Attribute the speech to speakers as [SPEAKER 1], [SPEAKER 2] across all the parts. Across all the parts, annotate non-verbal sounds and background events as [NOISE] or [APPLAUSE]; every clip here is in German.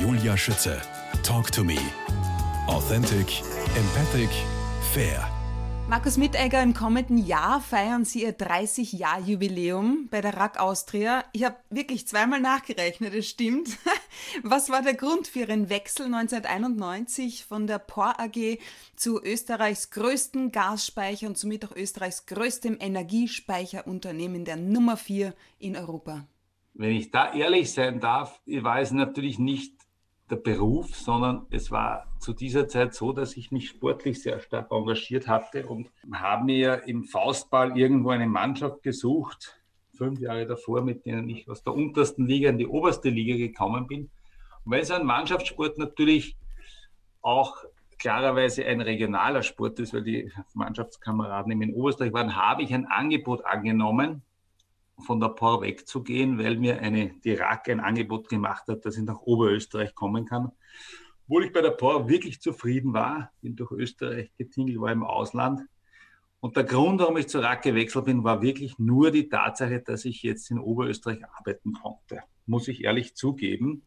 [SPEAKER 1] Julia Schütze. Talk to me. Authentic, empathic, fair.
[SPEAKER 2] Markus Mittegger, im kommenden Jahr feiern Sie Ihr 30-Jahr-Jubiläum bei der RAK Austria. Ich habe wirklich zweimal nachgerechnet, es stimmt. [LAUGHS] Was war der Grund für Ihren Wechsel 1991 von der POR AG zu Österreichs größten Gasspeicher und somit auch Österreichs größtem Energiespeicherunternehmen der Nummer 4 in Europa?
[SPEAKER 3] Wenn ich da ehrlich sein darf, ich weiß natürlich nicht, der Beruf, sondern es war zu dieser Zeit so, dass ich mich sportlich sehr stark engagiert hatte und habe mir im Faustball irgendwo eine Mannschaft gesucht, fünf Jahre davor, mit denen ich aus der untersten Liga in die oberste Liga gekommen bin. Und weil so ein Mannschaftssport natürlich auch klarerweise ein regionaler Sport ist, weil die Mannschaftskameraden in Oberösterreich waren, habe ich ein Angebot angenommen, von der POR wegzugehen, weil mir eine, die RAK ein Angebot gemacht hat, dass ich nach Oberösterreich kommen kann. Obwohl ich bei der POR wirklich zufrieden war, bin durch Österreich getingelt, war im Ausland. Und der Grund, warum ich zur RAK gewechselt bin, war wirklich nur die Tatsache, dass ich jetzt in Oberösterreich arbeiten konnte. Muss ich ehrlich zugeben.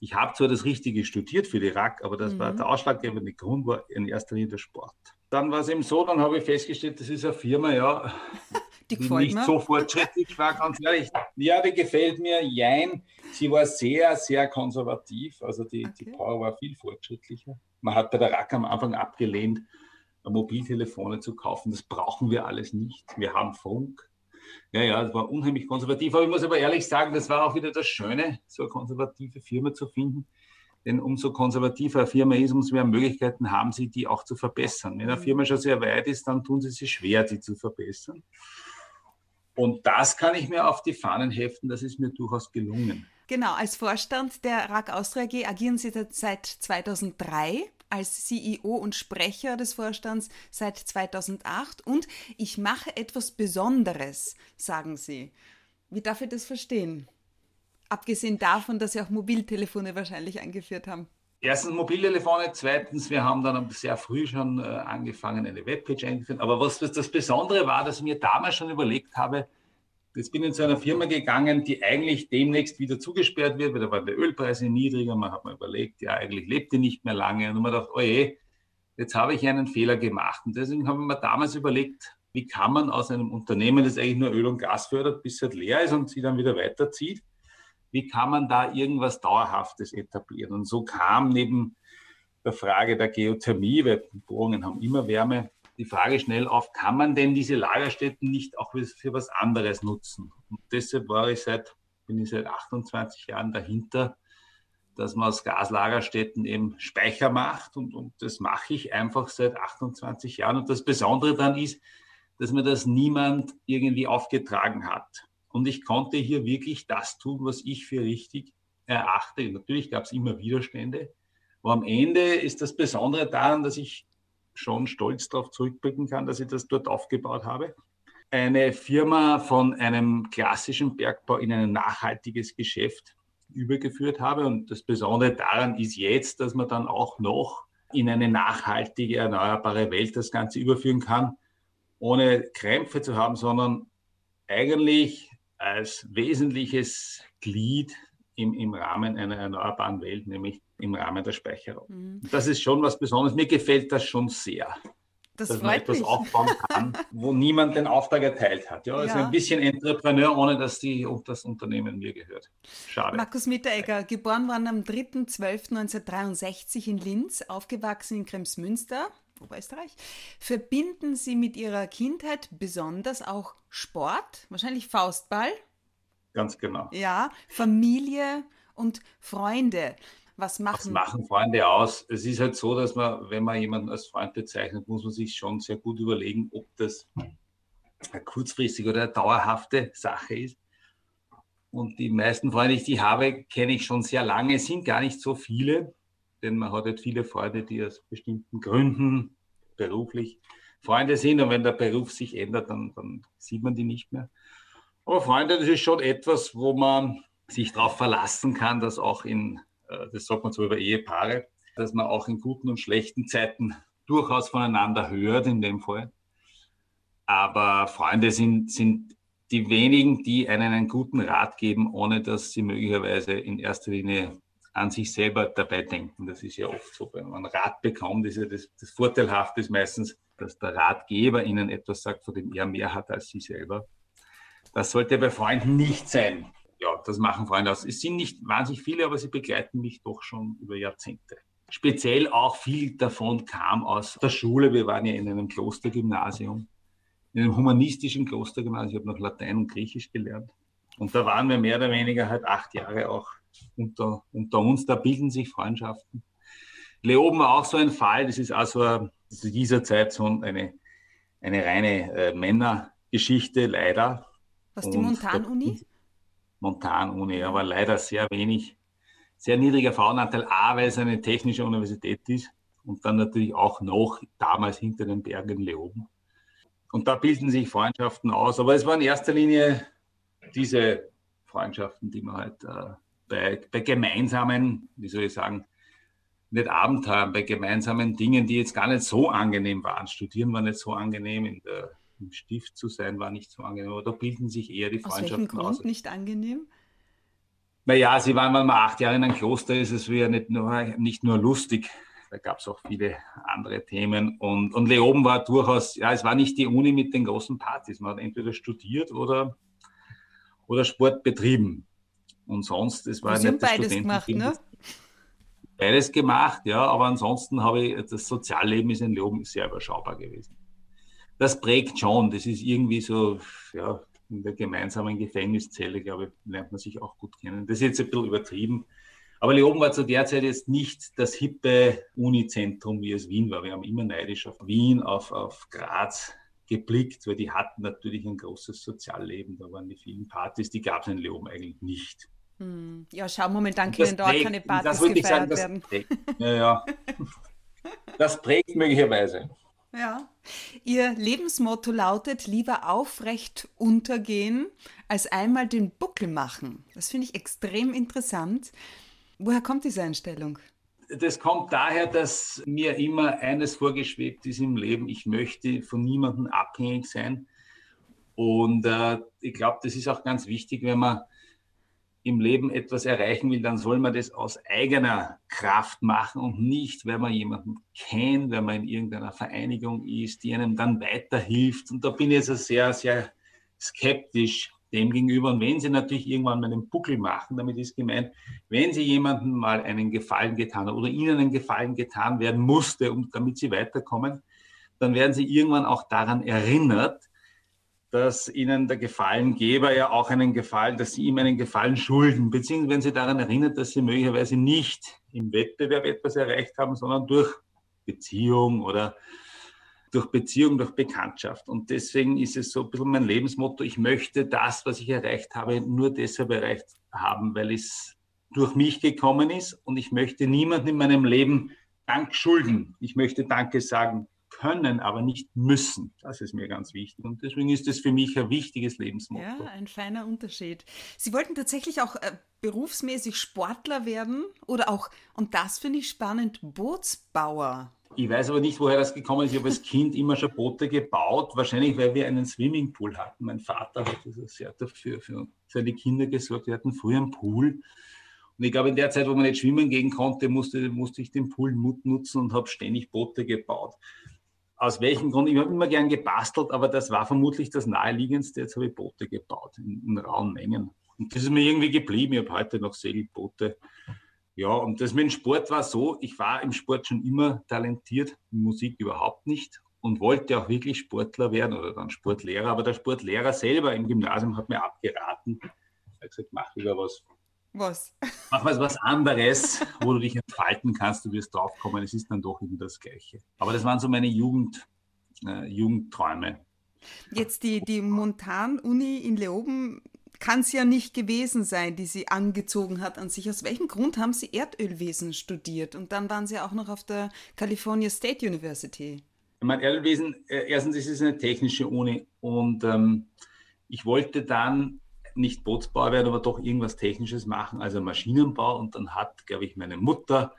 [SPEAKER 3] Ich habe zwar das Richtige studiert für die RAK, aber das mhm. war der ausschlaggebende Grund, war in erster Linie der Sport. Dann war es eben so, dann habe ich festgestellt, das ist eine Firma, ja,
[SPEAKER 2] die gefällt
[SPEAKER 3] nicht
[SPEAKER 2] mir.
[SPEAKER 3] so fortschrittlich war, ganz ehrlich. Ja, die gefällt mir. Jein. Sie war sehr, sehr konservativ. Also die, okay. die Power war viel fortschrittlicher. Man hat bei der RAK am Anfang abgelehnt, Mobiltelefone zu kaufen. Das brauchen wir alles nicht. Wir haben Funk. Ja, ja, das war unheimlich konservativ. Aber ich muss aber ehrlich sagen, das war auch wieder das Schöne, so eine konservative Firma zu finden. Denn umso konservativer eine Firma ist, umso mehr Möglichkeiten haben sie, die auch zu verbessern. Wenn eine mhm. Firma schon sehr weit ist, dann tun sie sich schwer, die zu verbessern. Und das kann ich mir auf die Fahnen heften, das ist mir durchaus gelungen.
[SPEAKER 2] Genau, als Vorstand der RAK Austria AG agieren Sie seit 2003, als CEO und Sprecher des Vorstands seit 2008 und ich mache etwas Besonderes, sagen Sie. Wie darf ich das verstehen? Abgesehen davon, dass Sie auch Mobiltelefone wahrscheinlich eingeführt haben.
[SPEAKER 3] Erstens Mobiltelefone, zweitens, wir haben dann sehr früh schon äh, angefangen, eine Webpage einzuführen. Aber was, das Besondere war, dass ich mir damals schon überlegt habe, jetzt bin ich zu einer Firma gegangen, die eigentlich demnächst wieder zugesperrt wird, weil da waren die Ölpreise niedriger. Man hat mir überlegt, ja, eigentlich lebt die nicht mehr lange. Und man dachte, oh je, jetzt habe ich einen Fehler gemacht. Und deswegen habe ich mir damals überlegt, wie kann man aus einem Unternehmen, das eigentlich nur Öl und Gas fördert, bis es leer ist und sie dann wieder weiterzieht, wie kann man da irgendwas Dauerhaftes etablieren? Und so kam neben der Frage der Geothermie, weil Bohrungen haben immer Wärme, die Frage schnell auf, kann man denn diese Lagerstätten nicht auch für was anderes nutzen? Und deshalb war ich seit, bin ich seit 28 Jahren dahinter, dass man aus Gaslagerstätten eben Speicher macht. Und, und das mache ich einfach seit 28 Jahren. Und das Besondere daran ist, dass mir das niemand irgendwie aufgetragen hat. Und ich konnte hier wirklich das tun, was ich für richtig erachte. Natürlich gab es immer Widerstände. Aber am Ende ist das Besondere daran, dass ich schon stolz darauf zurückblicken kann, dass ich das dort aufgebaut habe. Eine Firma von einem klassischen Bergbau in ein nachhaltiges Geschäft übergeführt habe. Und das Besondere daran ist jetzt, dass man dann auch noch in eine nachhaltige, erneuerbare Welt das Ganze überführen kann, ohne Krämpfe zu haben, sondern eigentlich als wesentliches Glied im, im Rahmen einer erneuerbaren Welt, nämlich im Rahmen der Speicherung. Mhm. Das ist schon was Besonderes. Mir gefällt das schon sehr.
[SPEAKER 2] Das
[SPEAKER 3] dass
[SPEAKER 2] man
[SPEAKER 3] etwas
[SPEAKER 2] mich.
[SPEAKER 3] aufbauen kann, [LAUGHS] wo niemand den Auftrag erteilt hat. Ja, also ja. ein bisschen Entrepreneur, ohne dass die, das Unternehmen mir gehört. Schade.
[SPEAKER 2] Markus Mitteregger, geboren worden am 3.12.1963 in Linz, aufgewachsen in Kremsmünster, Oberösterreich. Verbinden Sie mit Ihrer Kindheit besonders auch Sport, wahrscheinlich Faustball?
[SPEAKER 3] Ganz genau.
[SPEAKER 2] Ja, Familie und Freunde. Was machen, Was
[SPEAKER 3] machen Freunde aus? Es ist halt so, dass man, wenn man jemanden als Freund bezeichnet, muss man sich schon sehr gut überlegen, ob das eine kurzfristige oder eine dauerhafte Sache ist. Und die meisten Freunde, die ich habe, kenne ich schon sehr lange, sind gar nicht so viele denn man hat halt viele Freunde, die aus bestimmten Gründen beruflich Freunde sind und wenn der Beruf sich ändert, dann, dann sieht man die nicht mehr. Aber Freunde, das ist schon etwas, wo man sich darauf verlassen kann, dass auch in, äh, das sagt man so über Ehepaare, dass man auch in guten und schlechten Zeiten durchaus voneinander hört in dem Fall. Aber Freunde sind, sind die wenigen, die einen einen guten Rat geben, ohne dass sie möglicherweise in erster Linie an sich selber dabei denken. Das ist ja oft so, wenn man Rat bekommt, ist ja das, das Vorteilhafte ist meistens, dass der Ratgeber ihnen etwas sagt, von dem er mehr hat als sie selber. Das sollte bei Freunden nicht sein. Ja, das machen Freunde aus. Es sind nicht wahnsinnig viele, aber sie begleiten mich doch schon über Jahrzehnte. Speziell auch viel davon kam aus der Schule. Wir waren ja in einem Klostergymnasium, in einem humanistischen Klostergymnasium. Ich habe noch Latein und Griechisch gelernt. Und da waren wir mehr oder weniger halt acht Jahre auch unter, unter uns. Da bilden sich Freundschaften. Leoben war auch so ein Fall. Das ist also zu dieser Zeit so eine, eine reine äh, Männergeschichte, leider.
[SPEAKER 2] Was, die Montanuni?
[SPEAKER 3] Montanuni, aber leider sehr wenig, sehr niedriger Frauenanteil. A, weil es eine technische Universität ist und dann natürlich auch noch damals hinter den Bergen Leoben. Und da bilden sich Freundschaften aus. Aber es war in erster Linie diese Freundschaften, die man halt äh, bei, bei gemeinsamen, wie soll ich sagen, nicht Abenteuern, bei gemeinsamen Dingen, die jetzt gar nicht so angenehm waren. Studieren war nicht so angenehm, in der, im Stift zu sein war nicht so angenehm, aber da bilden sich eher die Freundschaften aus. Welchem Grund
[SPEAKER 2] aus. nicht angenehm?
[SPEAKER 3] Naja, sie waren, wenn man acht Jahre in einem Kloster ist, es ja nicht nur, nicht nur lustig, da gab es auch viele andere Themen. Und, und Leoben war durchaus, ja, es war nicht die Uni mit den großen Partys. Man hat entweder studiert oder, oder Sport betrieben. Und sonst, es war
[SPEAKER 2] Sie nicht beides gemacht, ne?
[SPEAKER 3] Beides gemacht, ja, aber ansonsten habe ich, das Sozialleben ist in Leoben sehr überschaubar gewesen. Das prägt schon, das ist irgendwie so, ja, in der gemeinsamen Gefängniszelle, glaube ich, lernt man sich auch gut kennen. Das ist jetzt ein bisschen übertrieben. Aber Leoben war zu der Zeit jetzt nicht das hippe Unizentrum, wie es Wien war. Wir haben immer neidisch auf Wien, auf, auf Graz geblickt, weil die hatten natürlich ein großes Sozialleben. Da waren die vielen Partys, die gab es in Leoben eigentlich nicht.
[SPEAKER 2] Hm. Ja, schau, momentan können dort prägt, keine Partys
[SPEAKER 3] gefeiert sagen, werden. Prägt, ja, ja. Das prägt möglicherweise.
[SPEAKER 2] Ja. Ihr Lebensmotto lautet, lieber aufrecht untergehen, als einmal den Buckel machen. Das finde ich extrem interessant. Woher kommt diese Einstellung?
[SPEAKER 3] Das kommt daher, dass mir immer eines vorgeschwebt ist im Leben. Ich möchte von niemandem abhängig sein. Und äh, ich glaube, das ist auch ganz wichtig, wenn man im Leben etwas erreichen will, dann soll man das aus eigener Kraft machen und nicht, weil man jemanden kennt, wenn man in irgendeiner Vereinigung ist, die einem dann weiterhilft. Und da bin ich jetzt sehr, sehr skeptisch dem gegenüber. Und wenn Sie natürlich irgendwann mal einen Buckel machen, damit ist gemeint, wenn Sie jemandem mal einen Gefallen getan haben oder Ihnen einen Gefallen getan werden musste, um, damit Sie weiterkommen, dann werden Sie irgendwann auch daran erinnert, dass Ihnen der Gefallengeber ja auch einen Gefallen, dass Sie ihm einen Gefallen schulden, beziehungsweise wenn Sie daran erinnert, dass Sie möglicherweise nicht im Wettbewerb etwas erreicht haben, sondern durch Beziehung oder durch Beziehung, durch Bekanntschaft. Und deswegen ist es so ein bisschen mein Lebensmotto, ich möchte das, was ich erreicht habe, nur deshalb erreicht haben, weil es durch mich gekommen ist und ich möchte niemandem in meinem Leben Dank schulden. Ich möchte Danke sagen können, aber nicht müssen. Das ist mir ganz wichtig. Und deswegen ist das für mich ein wichtiges Lebensmotto.
[SPEAKER 2] Ja, ein feiner Unterschied. Sie wollten tatsächlich auch äh, berufsmäßig Sportler werden oder auch, und das finde ich spannend, Bootsbauer.
[SPEAKER 3] Ich weiß aber nicht, woher das gekommen ist. Ich habe als Kind immer schon Boote gebaut, wahrscheinlich weil wir einen Swimmingpool hatten. Mein Vater hat sehr dafür für seine Kinder gesorgt. Wir hatten früher einen Pool. Und ich glaube, in der Zeit, wo man nicht schwimmen gehen konnte, musste, musste ich den Pool nutzen und habe ständig Boote gebaut aus welchem Grund, ich habe immer gern gebastelt, aber das war vermutlich das naheliegendste. Jetzt habe ich Boote gebaut in, in rauen Mengen. Und das ist mir irgendwie geblieben. Ich habe heute noch Segelboote. Ja, und das mit dem Sport war so, ich war im Sport schon immer talentiert, Musik überhaupt nicht und wollte auch wirklich Sportler werden oder dann Sportlehrer. Aber der Sportlehrer selber im Gymnasium hat mir abgeraten. Er hat gesagt, mach lieber was
[SPEAKER 2] was?
[SPEAKER 3] Mach mal was anderes, wo du dich entfalten kannst, du wirst draufkommen, es ist dann doch immer das Gleiche. Aber das waren so meine Jugend, äh, Jugendträume.
[SPEAKER 2] Jetzt die, die Montan-Uni in Leoben kann es ja nicht gewesen sein, die sie angezogen hat an sich. Aus welchem Grund haben sie Erdölwesen studiert? Und dann waren sie auch noch auf der California State University.
[SPEAKER 3] Ich meine, Erdölwesen, äh, erstens ist es eine technische Uni und ähm, ich wollte dann nicht Bootsbauer werden, aber doch irgendwas Technisches machen, also Maschinenbau. Und dann hat, glaube ich, meine Mutter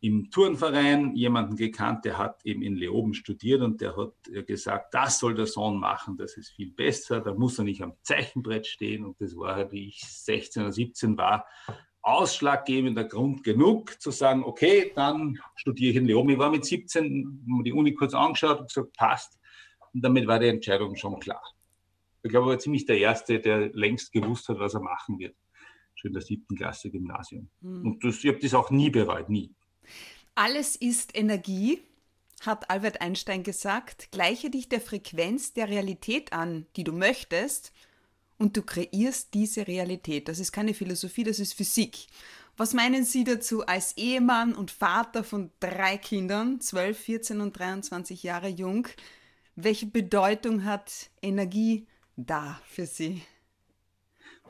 [SPEAKER 3] im Turnverein jemanden gekannt, der hat eben in Leoben studiert und der hat gesagt, das soll der Sohn machen, das ist viel besser, da muss er nicht am Zeichenbrett stehen. Und das war, wie ich 16 oder 17 war, ausschlaggebender Grund genug, zu sagen, okay, dann studiere ich in Leoben. Ich war mit 17, mir die Uni kurz angeschaut und gesagt, passt. Und damit war die Entscheidung schon klar. Ich glaube, er war ziemlich der Erste, der längst gewusst hat, was er machen wird. Schon in der siebten Klasse Gymnasium. Mhm. Und das, ich habe das auch nie bereut, nie.
[SPEAKER 2] Alles ist Energie, hat Albert Einstein gesagt. Gleiche dich der Frequenz der Realität an, die du möchtest, und du kreierst diese Realität. Das ist keine Philosophie, das ist Physik. Was meinen Sie dazu als Ehemann und Vater von drei Kindern, 12, 14 und 23 Jahre jung? Welche Bedeutung hat Energie da für Sie?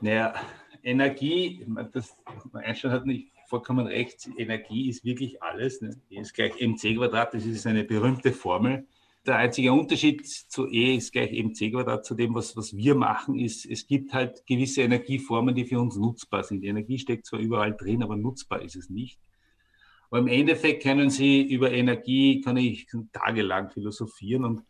[SPEAKER 3] Naja, Energie, das Einstein hat nicht vollkommen recht, Energie ist wirklich alles. Ne? E ist gleich mc Quadrat, das ist eine berühmte Formel. Der einzige Unterschied zu E ist gleich mc Quadrat zu dem, was, was wir machen, ist, es gibt halt gewisse Energieformen, die für uns nutzbar sind. Die Energie steckt zwar überall drin, aber nutzbar ist es nicht. Aber im Endeffekt können Sie über Energie, kann ich tagelang philosophieren und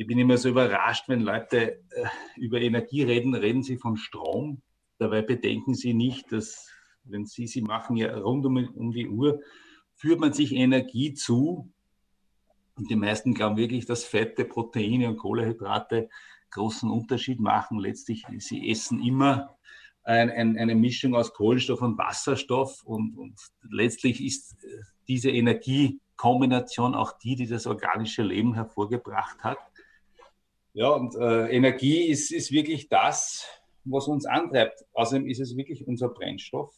[SPEAKER 3] ich bin immer so überrascht, wenn Leute äh, über Energie reden, reden sie von Strom. Dabei bedenken sie nicht, dass, wenn sie, sie machen ja rund um, um die Uhr, führt man sich Energie zu. Und die meisten glauben wirklich, dass Fette, Proteine und Kohlehydrate großen Unterschied machen. Letztlich, sie essen immer ein, ein, eine Mischung aus Kohlenstoff und Wasserstoff. Und, und letztlich ist äh, diese Energiekombination auch die, die das organische Leben hervorgebracht hat. Ja, und äh, Energie ist, ist wirklich das, was uns antreibt. Außerdem ist es wirklich unser Brennstoff.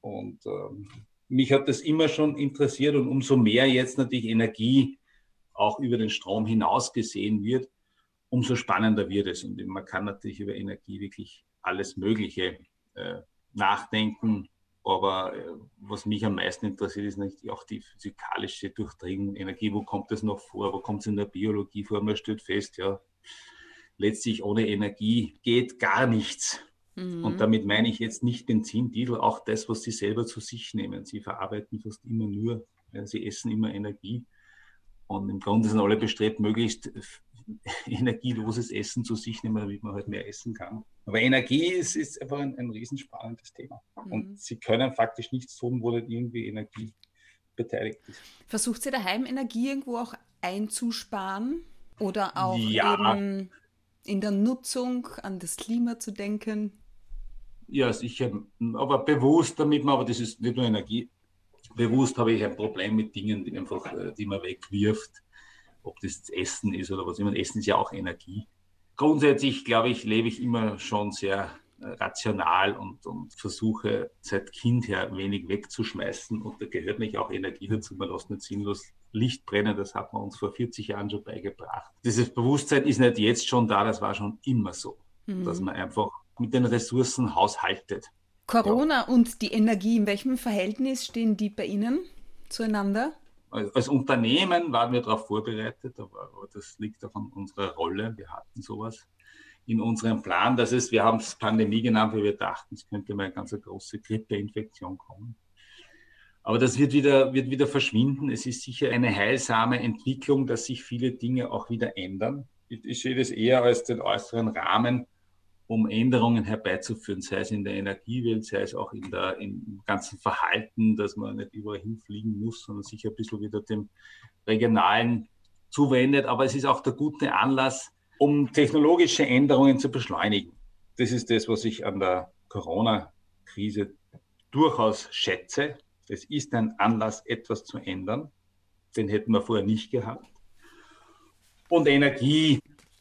[SPEAKER 3] Und ähm, mich hat das immer schon interessiert und umso mehr jetzt natürlich Energie auch über den Strom hinaus gesehen wird, umso spannender wird es. Und man kann natürlich über Energie wirklich alles Mögliche äh, nachdenken. Aber äh, was mich am meisten interessiert, ist natürlich auch die physikalische Durchdringung Energie. Wo kommt das noch vor? Wo kommt es in der Biologie vor? Man stellt fest, ja, letztlich ohne Energie geht gar nichts. Mhm. Und damit meine ich jetzt nicht Benzin, Diesel, auch das, was Sie selber zu sich nehmen. Sie verarbeiten fast immer nur, Sie essen immer Energie. Und im Grunde sind alle bestrebt, möglichst [LAUGHS] energieloses Essen zu sich nehmen, damit man halt mehr essen kann. Aber Energie ist, ist einfach ein, ein riesenspannendes Thema. Mhm. Und Sie können faktisch nichts tun, wo nicht irgendwie Energie beteiligt ist.
[SPEAKER 2] Versucht sie daheim Energie irgendwo auch einzusparen? Oder auch ja. eben in der Nutzung an das Klima zu denken?
[SPEAKER 3] Ja, sicher, aber bewusst damit man, aber das ist nicht nur Energie, bewusst habe ich ein Problem mit Dingen, die einfach, äh, die man wegwirft, ob das Essen ist oder was immer. Essen ist ja auch Energie. Grundsätzlich, glaube ich, lebe ich immer schon sehr äh, rational und, und versuche seit Kind her wenig wegzuschmeißen und da gehört nicht auch Energie dazu. Man lässt nicht sinnlos Licht brennen, das hat man uns vor 40 Jahren schon beigebracht. Dieses Bewusstsein ist nicht jetzt schon da, das war schon immer so, mhm. dass man einfach mit den Ressourcen haushaltet.
[SPEAKER 2] Corona ja. und die Energie, in welchem Verhältnis stehen die bei Ihnen zueinander?
[SPEAKER 3] Als Unternehmen waren wir darauf vorbereitet, aber das liegt auch an unserer Rolle. Wir hatten sowas in unserem Plan, dass es, wir haben es Pandemie genannt, weil wir dachten, es könnte mal eine ganz große Grippeinfektion kommen. Aber das wird wieder, wird wieder verschwinden. Es ist sicher eine heilsame Entwicklung, dass sich viele Dinge auch wieder ändern. Ich sehe das eher als den äußeren Rahmen, um Änderungen herbeizuführen, sei es in der Energiewelt, sei es auch in der, im ganzen Verhalten, dass man nicht überall hinfliegen muss, sondern sich ein bisschen wieder dem Regionalen zuwendet. Aber es ist auch der gute Anlass, um technologische Änderungen zu beschleunigen. Das ist das, was ich an der Corona-Krise durchaus schätze. Es ist ein Anlass, etwas zu ändern. Den hätten wir vorher nicht gehabt. Und Energie,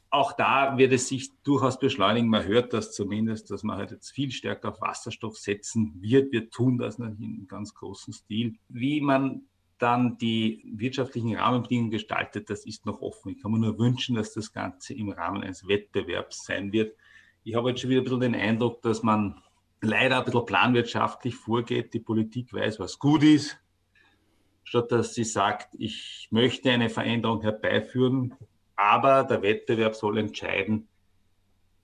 [SPEAKER 3] auch da wird es sich durchaus beschleunigen. Man hört das zumindest, dass man halt jetzt viel stärker auf Wasserstoff setzen wird. Wir tun das natürlich in ganz großem Stil. Wie man dann die wirtschaftlichen Rahmenbedingungen gestaltet, das ist noch offen. Ich kann mir nur wünschen, dass das Ganze im Rahmen eines Wettbewerbs sein wird. Ich habe jetzt schon wieder ein bisschen den Eindruck, dass man leider ein bisschen planwirtschaftlich vorgeht. Die Politik weiß, was gut ist, statt dass sie sagt, ich möchte eine Veränderung herbeiführen, aber der Wettbewerb soll entscheiden,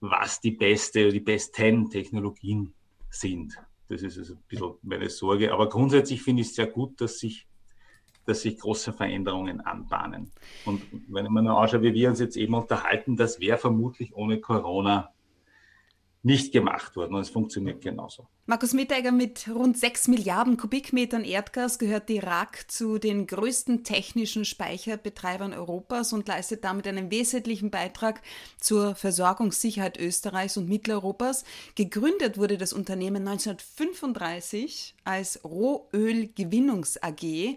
[SPEAKER 3] was die beste oder die besten Technologien sind. Das ist also ein bisschen meine Sorge. Aber grundsätzlich finde ich es sehr gut, dass sich, dass sich große Veränderungen anbahnen. Und wenn nur anschaue, wie wir uns jetzt eben unterhalten, das wäre vermutlich ohne Corona nicht gemacht worden und es funktioniert genauso.
[SPEAKER 2] Markus Mitteiger, mit rund 6 Milliarden Kubikmetern Erdgas gehört die Irak zu den größten technischen Speicherbetreibern Europas und leistet damit einen wesentlichen Beitrag zur Versorgungssicherheit Österreichs und Mitteleuropas. Gegründet wurde das Unternehmen 1935 als Rohölgewinnungs AG.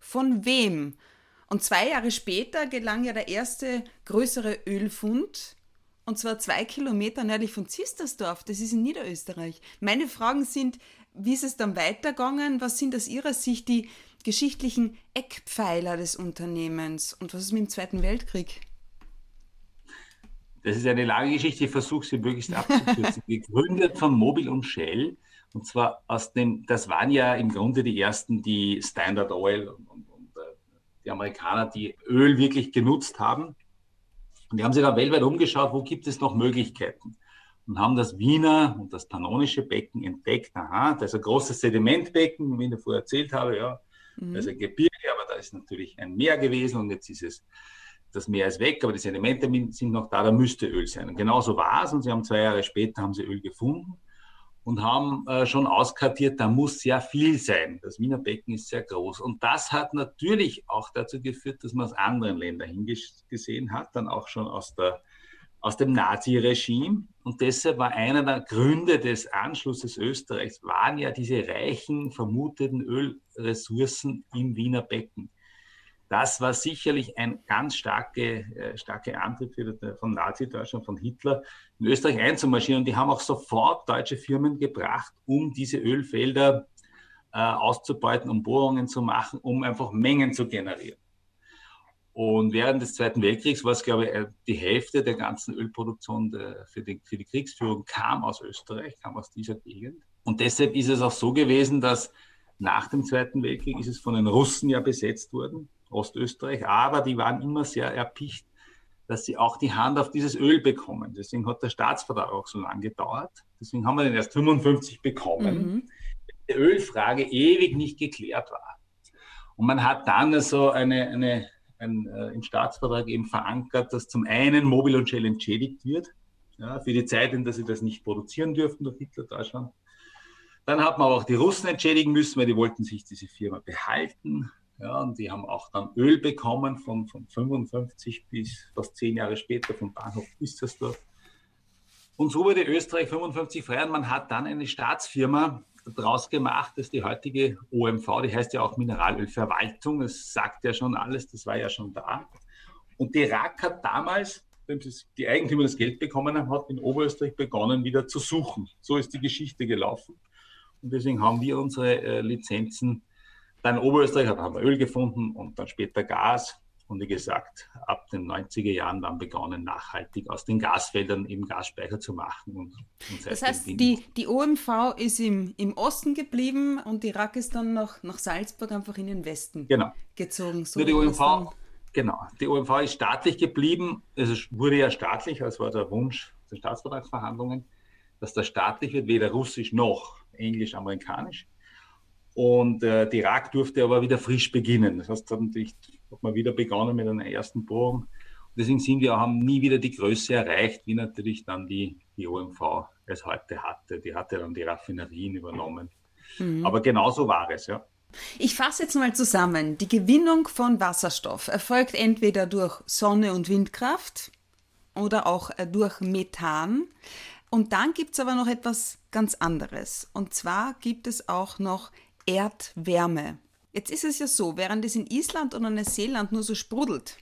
[SPEAKER 2] Von wem? Und zwei Jahre später gelang ja der erste größere Ölfund und zwar zwei Kilometer nördlich von Zistersdorf. Das ist in Niederösterreich. Meine Fragen sind, wie ist es dann weitergegangen? Was sind aus Ihrer Sicht die geschichtlichen Eckpfeiler des Unternehmens? Und was ist mit dem Zweiten Weltkrieg?
[SPEAKER 3] Das ist eine lange Geschichte, ich versuche sie möglichst abzukürzen. [LAUGHS] Gegründet von Mobil und Shell. Und zwar aus dem, das waren ja im Grunde die ersten, die Standard Oil und, und, und äh, die Amerikaner, die Öl wirklich genutzt haben. Und die haben sich dann weltweit umgeschaut, wo gibt es noch Möglichkeiten? Und haben das Wiener und das Pannonische Becken entdeckt. Aha, da ist ein großes Sedimentbecken, wie ich vorher erzählt habe, ja. Mhm. Da ist ein Gebirge, aber da ist natürlich ein Meer gewesen und jetzt ist es, das Meer ist weg, aber die Sedimente sind noch da, da müsste Öl sein. Und genauso war es und sie haben zwei Jahre später haben sie Öl gefunden und haben äh, schon auskartiert, da muss sehr viel sein. Das Wiener Becken ist sehr groß. Und das hat natürlich auch dazu geführt, dass man aus anderen Ländern hingesehen hat, dann auch schon aus, der, aus dem Nazi-Regime. Und deshalb war einer der Gründe des Anschlusses Österreichs, waren ja diese reichen, vermuteten Ölressourcen im Wiener Becken. Das war sicherlich ein ganz starke, äh, starke Antrieb für, von Nazi-Deutschland, von Hitler, in Österreich einzumarschieren. Und die haben auch sofort deutsche Firmen gebracht, um diese Ölfelder äh, auszubeuten, um Bohrungen zu machen, um einfach Mengen zu generieren. Und während des Zweiten Weltkriegs war es, glaube ich, äh, die Hälfte der ganzen Ölproduktion für, die, für die Kriegsführung kam aus Österreich, kam aus dieser Gegend. Und deshalb ist es auch so gewesen, dass nach dem Zweiten Weltkrieg ist es von den Russen ja besetzt worden Ostösterreich, aber die waren immer sehr erpicht, dass sie auch die Hand auf dieses Öl bekommen. Deswegen hat der Staatsvertrag auch so lange gedauert. Deswegen haben wir den erst 55 bekommen. Mhm. Die Ölfrage ewig nicht geklärt war. Und man hat dann also eine, eine, ein, äh, im Staatsvertrag eben verankert, dass zum einen Mobil und Shell entschädigt wird, ja, für die Zeit, in der sie das nicht produzieren dürften durch Hitler-Deutschland. Dann hat man aber auch die Russen entschädigen müssen, weil die wollten sich diese Firma behalten. Ja, und die haben auch dann Öl bekommen von, von 55 bis fast zehn Jahre später vom Bahnhof Istersdorf. Und so wurde Österreich 55 frei und man hat dann eine Staatsfirma daraus gemacht, das ist die heutige OMV, die heißt ja auch Mineralölverwaltung. Das sagt ja schon alles, das war ja schon da. Und die RAK hat damals, wenn die Eigentümer das Geld bekommen haben, hat in Oberösterreich begonnen, wieder zu suchen. So ist die Geschichte gelaufen. Und deswegen haben wir unsere äh, Lizenzen dann in Oberösterreich haben wir Öl gefunden und dann später Gas. Und wie gesagt, ab den 90er Jahren dann begonnen, nachhaltig aus den Gasfeldern eben Gasspeicher zu machen. Und,
[SPEAKER 2] und das heißt, die, die OMV ist im, im Osten geblieben und die RAK ist dann nach, nach Salzburg einfach in den Westen
[SPEAKER 3] genau.
[SPEAKER 2] gezogen.
[SPEAKER 3] So die OMV, genau, die OMV ist staatlich geblieben. Es wurde ja staatlich, das war der Wunsch der Staatsvertragsverhandlungen, dass das staatlich wird, weder russisch noch englisch-amerikanisch. Und äh, die Irak durfte aber wieder frisch beginnen. Das heißt, dann hat man wieder begonnen mit einer ersten Bohrung. Und deswegen sind wir, haben nie wieder die Größe erreicht, wie natürlich dann die, die OMV es heute hatte. Die hatte dann die Raffinerien übernommen. Mhm. Aber genauso war es, ja.
[SPEAKER 2] Ich fasse jetzt mal zusammen. Die Gewinnung von Wasserstoff erfolgt entweder durch Sonne- und Windkraft oder auch äh, durch Methan. Und dann gibt es aber noch etwas ganz anderes. Und zwar gibt es auch noch Erdwärme. Jetzt ist es ja so, während es in Island oder Neuseeland nur so sprudelt,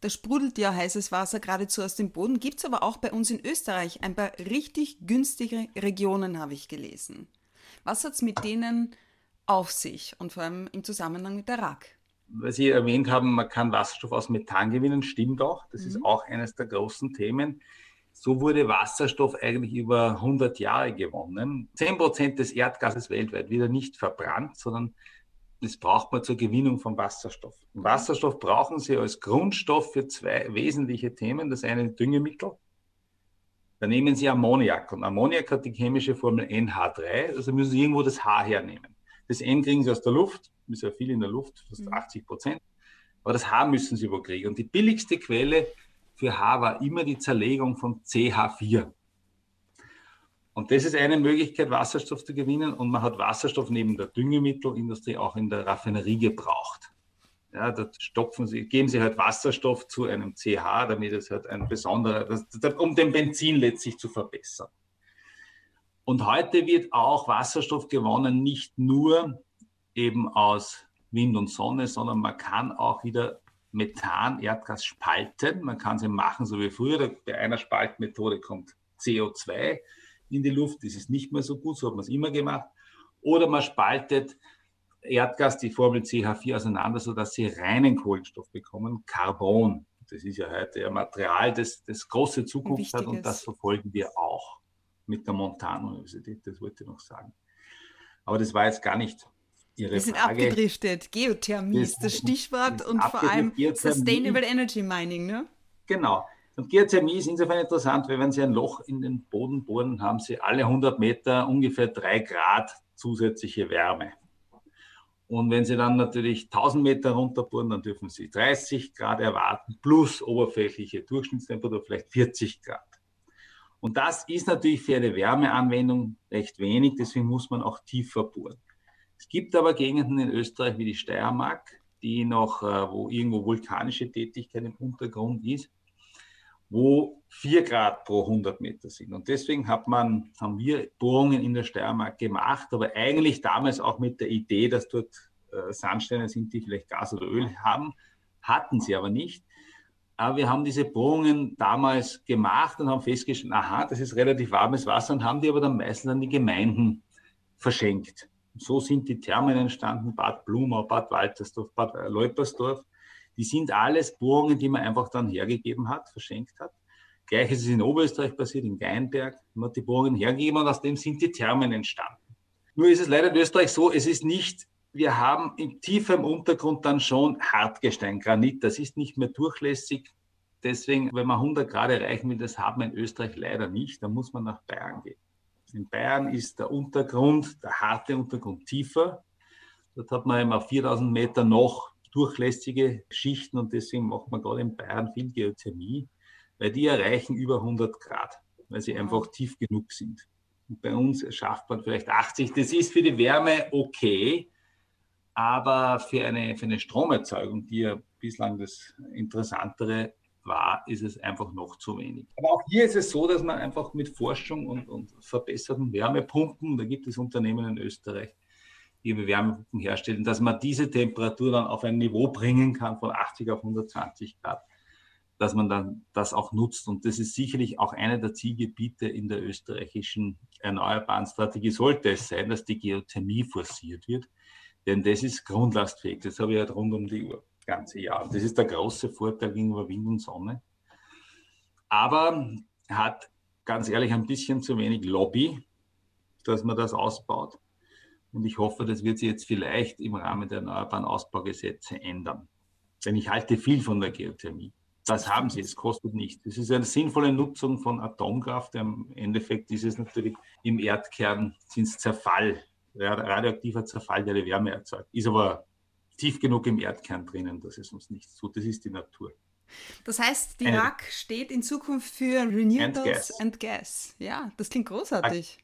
[SPEAKER 2] da sprudelt ja heißes Wasser geradezu aus dem Boden, gibt es aber auch bei uns in Österreich ein paar richtig günstige Regionen, habe ich gelesen. Was hat es mit denen auf sich und vor allem im Zusammenhang mit der RAK?
[SPEAKER 3] Weil Sie erwähnt haben, man kann Wasserstoff aus Methan gewinnen, stimmt auch. Das mhm. ist auch eines der großen Themen. So wurde Wasserstoff eigentlich über 100 Jahre gewonnen. 10 Prozent des Erdgases weltweit wieder nicht verbrannt, sondern das braucht man zur Gewinnung von Wasserstoff. Und Wasserstoff brauchen Sie als Grundstoff für zwei wesentliche Themen. Das eine Düngemittel. Da nehmen Sie Ammoniak. Und Ammoniak hat die chemische Formel NH3. Also müssen Sie irgendwo das H hernehmen. Das N kriegen Sie aus der Luft. Ist ja viel in der Luft, fast 80 mhm. Prozent. Aber das H müssen Sie wo kriegen. Und die billigste Quelle für H war immer die Zerlegung von CH4. Und das ist eine Möglichkeit, Wasserstoff zu gewinnen. Und man hat Wasserstoff neben der Düngemittelindustrie auch in der Raffinerie gebraucht. Ja, da stopfen sie, geben sie halt Wasserstoff zu einem CH, damit es halt ein besonderer, das, das, um den Benzin letztlich zu verbessern. Und heute wird auch Wasserstoff gewonnen, nicht nur eben aus Wind und Sonne, sondern man kann auch wieder Methan, Erdgas spalten. Man kann sie machen, so wie früher. Bei einer Spaltmethode kommt CO2 in die Luft. Das ist nicht mehr so gut, so hat man es immer gemacht. Oder man spaltet Erdgas, die Formel CH4 auseinander, sodass sie reinen Kohlenstoff bekommen, Carbon. Das ist ja heute ein Material, das, das große Zukunft hat und das verfolgen wir auch mit der Montan-Universität, das wollte ich noch sagen. Aber das war jetzt gar nicht Ihre
[SPEAKER 2] Wir sind Frage. abgedriftet. Geothermie ist das Stichwort und vor allem Sustainable Energy Mining, ne?
[SPEAKER 3] Genau. Und Geothermie ist insofern interessant, weil wenn Sie ein Loch in den Boden bohren, haben Sie alle 100 Meter ungefähr drei Grad zusätzliche Wärme. Und wenn Sie dann natürlich 1000 Meter runterbohren, dann dürfen Sie 30 Grad erwarten, plus oberflächliche Durchschnittstemperatur vielleicht 40 Grad. Und das ist natürlich für eine Wärmeanwendung recht wenig, deswegen muss man auch tiefer bohren. Es gibt aber Gegenden in Österreich wie die Steiermark, die noch, äh, wo irgendwo vulkanische Tätigkeit im Untergrund ist, wo 4 Grad pro 100 Meter sind. Und deswegen hat man, haben wir Bohrungen in der Steiermark gemacht, aber eigentlich damals auch mit der Idee, dass dort äh, Sandsteine sind, die vielleicht Gas oder Öl haben, hatten sie aber nicht. Aber wir haben diese Bohrungen damals gemacht und haben festgestellt, aha, das ist relativ warmes Wasser und haben die aber dann meistens an die Gemeinden verschenkt. So sind die Thermen entstanden, Bad Blumau, Bad Waltersdorf, Bad Leupersdorf. Die sind alles Bohrungen, die man einfach dann hergegeben hat, verschenkt hat. Gleiches ist in Oberösterreich passiert, in Geinberg. Man hat die Bohrungen hergegeben und aus dem sind die Thermen entstanden. Nur ist es leider in Österreich so, es ist nicht, wir haben im tiefen Untergrund dann schon Hartgestein, Granit. Das ist nicht mehr durchlässig. Deswegen, wenn man 100 Grad erreichen will, das haben wir in Österreich leider nicht. Da muss man nach Bayern gehen. In Bayern ist der Untergrund, der harte Untergrund tiefer. Dort hat man immer 4000 Meter noch durchlässige Schichten und deswegen macht man gerade in Bayern viel Geothermie, weil die erreichen über 100 Grad, weil sie einfach tief genug sind. Und bei uns schafft man vielleicht 80. Das ist für die Wärme okay, aber für eine, für eine Stromerzeugung, die ja bislang das Interessantere war, ist es einfach noch zu wenig. Aber auch hier ist es so, dass man einfach mit Forschung und, und verbesserten Wärmepumpen, da gibt es Unternehmen in Österreich, die Wärmepumpen herstellen, dass man diese Temperatur dann auf ein Niveau bringen kann von 80 auf 120 Grad, dass man dann das auch nutzt. Und das ist sicherlich auch eine der Zielgebiete in der österreichischen erneuerbaren Strategie, sollte es sein, dass die Geothermie forciert wird. Denn das ist grundlastfähig. Das habe ich halt rund um die Uhr ganze Jahr. Das ist der große Vorteil gegenüber Wind und Sonne. Aber hat ganz ehrlich ein bisschen zu wenig Lobby, dass man das ausbaut. Und ich hoffe, das wird sich jetzt vielleicht im Rahmen der erneuerbaren Ausbaugesetze ändern. Denn ich halte viel von der Geothermie. Das haben sie, es kostet nichts. Es ist eine sinnvolle Nutzung von Atomkraft. Im Endeffekt ist es natürlich im Erdkern, sind es Zerfall, radioaktiver Zerfall, der die Wärme erzeugt. Ist aber tief genug im Erdkern drinnen, dass es uns nichts tut. Das ist die Natur.
[SPEAKER 2] Das heißt, die RAK steht in Zukunft für Renewables and Gas. and Gas. Ja, das klingt großartig.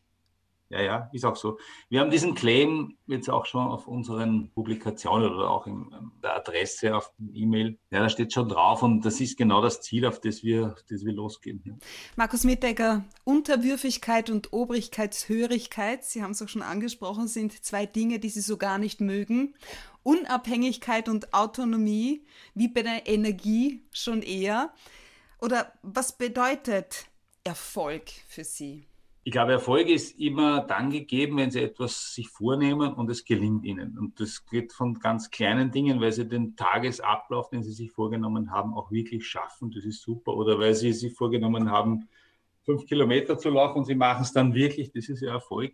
[SPEAKER 3] Ja, ja, ist auch so. Wir haben diesen Claim jetzt auch schon auf unseren Publikationen oder auch in der Adresse auf dem E-Mail. Ja, da steht schon drauf und das ist genau das Ziel, auf das wir, das wir losgehen.
[SPEAKER 2] Markus Mittegger, Unterwürfigkeit und Obrigkeitshörigkeit, Sie haben es auch schon angesprochen, sind zwei Dinge, die Sie so gar nicht mögen. Unabhängigkeit und Autonomie, wie bei der Energie schon eher. Oder was bedeutet Erfolg für Sie?
[SPEAKER 3] Ich glaube, Erfolg ist immer dann gegeben, wenn Sie etwas sich vornehmen und es gelingt Ihnen. Und das geht von ganz kleinen Dingen, weil Sie den Tagesablauf, den Sie sich vorgenommen haben, auch wirklich schaffen. Das ist super. Oder weil Sie sich vorgenommen haben, fünf Kilometer zu laufen und Sie machen es dann wirklich. Das ist ja Erfolg.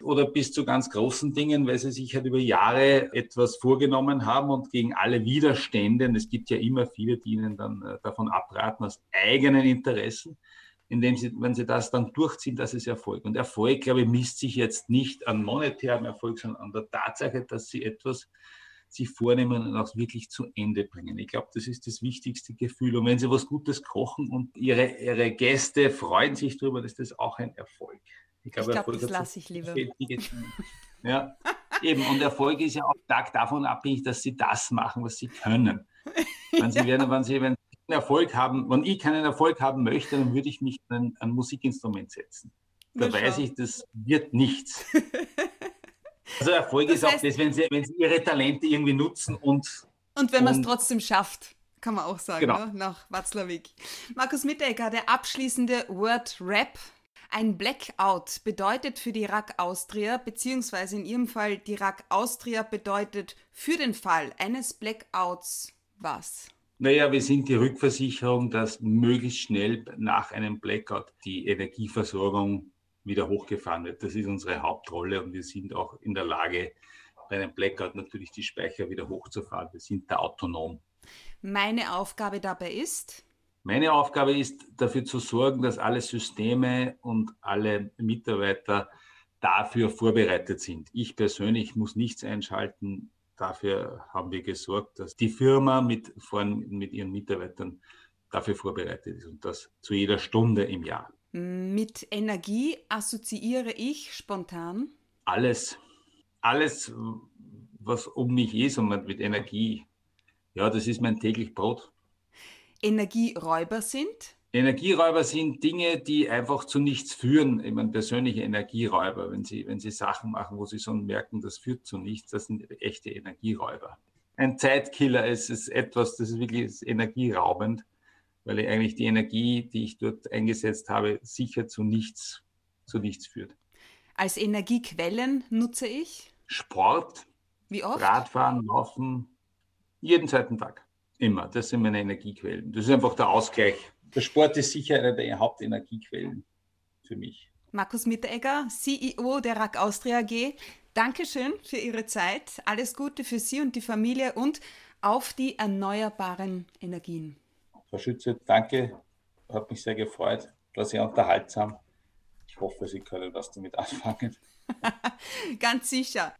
[SPEAKER 3] Oder bis zu ganz großen Dingen, weil Sie sich halt über Jahre etwas vorgenommen haben und gegen alle Widerstände, und es gibt ja immer viele, die Ihnen dann äh, davon abraten, aus eigenen Interessen, indem sie, wenn sie das dann durchziehen, das ist Erfolg. Und Erfolg, glaube ich, misst sich jetzt nicht an monetärem Erfolg, sondern an der Tatsache, dass sie etwas sich vornehmen und auch wirklich zu Ende bringen. Ich glaube, das ist das wichtigste Gefühl. Und wenn sie was Gutes kochen und ihre, ihre Gäste freuen sich darüber, ist das auch ein Erfolg.
[SPEAKER 2] Ich glaube, glaub, das lasse ich lieber.
[SPEAKER 3] Ja, eben. Und Erfolg ist ja auch stark davon abhängig, dass sie das machen, was sie können. Wenn sie, [LAUGHS] ja. werden, wenn sie wenn Erfolg haben, wenn ich keinen Erfolg haben möchte, dann würde ich mich an ein Musikinstrument setzen. Da weiß ich, das wird nichts. [LAUGHS] Also Erfolg das ist auch das, wenn sie, wenn sie ihre Talente irgendwie nutzen und.
[SPEAKER 2] Und wenn man es trotzdem schafft, kann man auch sagen, genau. ne? nach Watzlawick. Markus Mitteegger, der abschließende Word Rap. Ein Blackout bedeutet für die RAK Austria, beziehungsweise in Ihrem Fall die RAK Austria bedeutet für den Fall eines Blackouts was?
[SPEAKER 3] Naja, wir sind die Rückversicherung, dass möglichst schnell nach einem Blackout die Energieversorgung wieder hochgefahren wird. Das ist unsere Hauptrolle und wir sind auch in der Lage, bei einem Blackout natürlich die Speicher wieder hochzufahren. Wir sind da autonom.
[SPEAKER 2] Meine Aufgabe dabei ist?
[SPEAKER 3] Meine Aufgabe ist, dafür zu sorgen, dass alle Systeme und alle Mitarbeiter dafür vorbereitet sind. Ich persönlich muss nichts einschalten. Dafür haben wir gesorgt, dass die Firma mit, vorn, mit ihren Mitarbeitern dafür vorbereitet ist und das zu jeder Stunde im Jahr.
[SPEAKER 2] Mit Energie assoziiere ich spontan?
[SPEAKER 3] Alles. Alles, was um mich ist und mit Energie. Ja, das ist mein täglich Brot.
[SPEAKER 2] Energieräuber sind?
[SPEAKER 3] Energieräuber sind Dinge, die einfach zu nichts führen. Ich meine, persönliche Energieräuber, wenn sie, wenn sie Sachen machen, wo sie schon merken, das führt zu nichts, das sind echte Energieräuber. Ein Zeitkiller ist, ist etwas, das ist wirklich energieraubend weil ich eigentlich die Energie, die ich dort eingesetzt habe, sicher zu nichts, zu nichts führt.
[SPEAKER 2] Als Energiequellen nutze ich?
[SPEAKER 3] Sport.
[SPEAKER 2] Wie oft?
[SPEAKER 3] Radfahren, Laufen, jeden zweiten Tag. Immer. Das sind meine Energiequellen. Das ist einfach der Ausgleich. Der Sport ist sicher eine der Hauptenergiequellen für mich.
[SPEAKER 2] Markus Mitteregger, CEO der RAK Austria AG. Dankeschön für Ihre Zeit. Alles Gute für Sie und die Familie und auf die erneuerbaren Energien.
[SPEAKER 3] Frau Schütze, danke. Hat mich sehr gefreut. War sehr unterhaltsam. Ich hoffe, Sie können was damit anfangen. [LAUGHS]
[SPEAKER 2] Ganz sicher.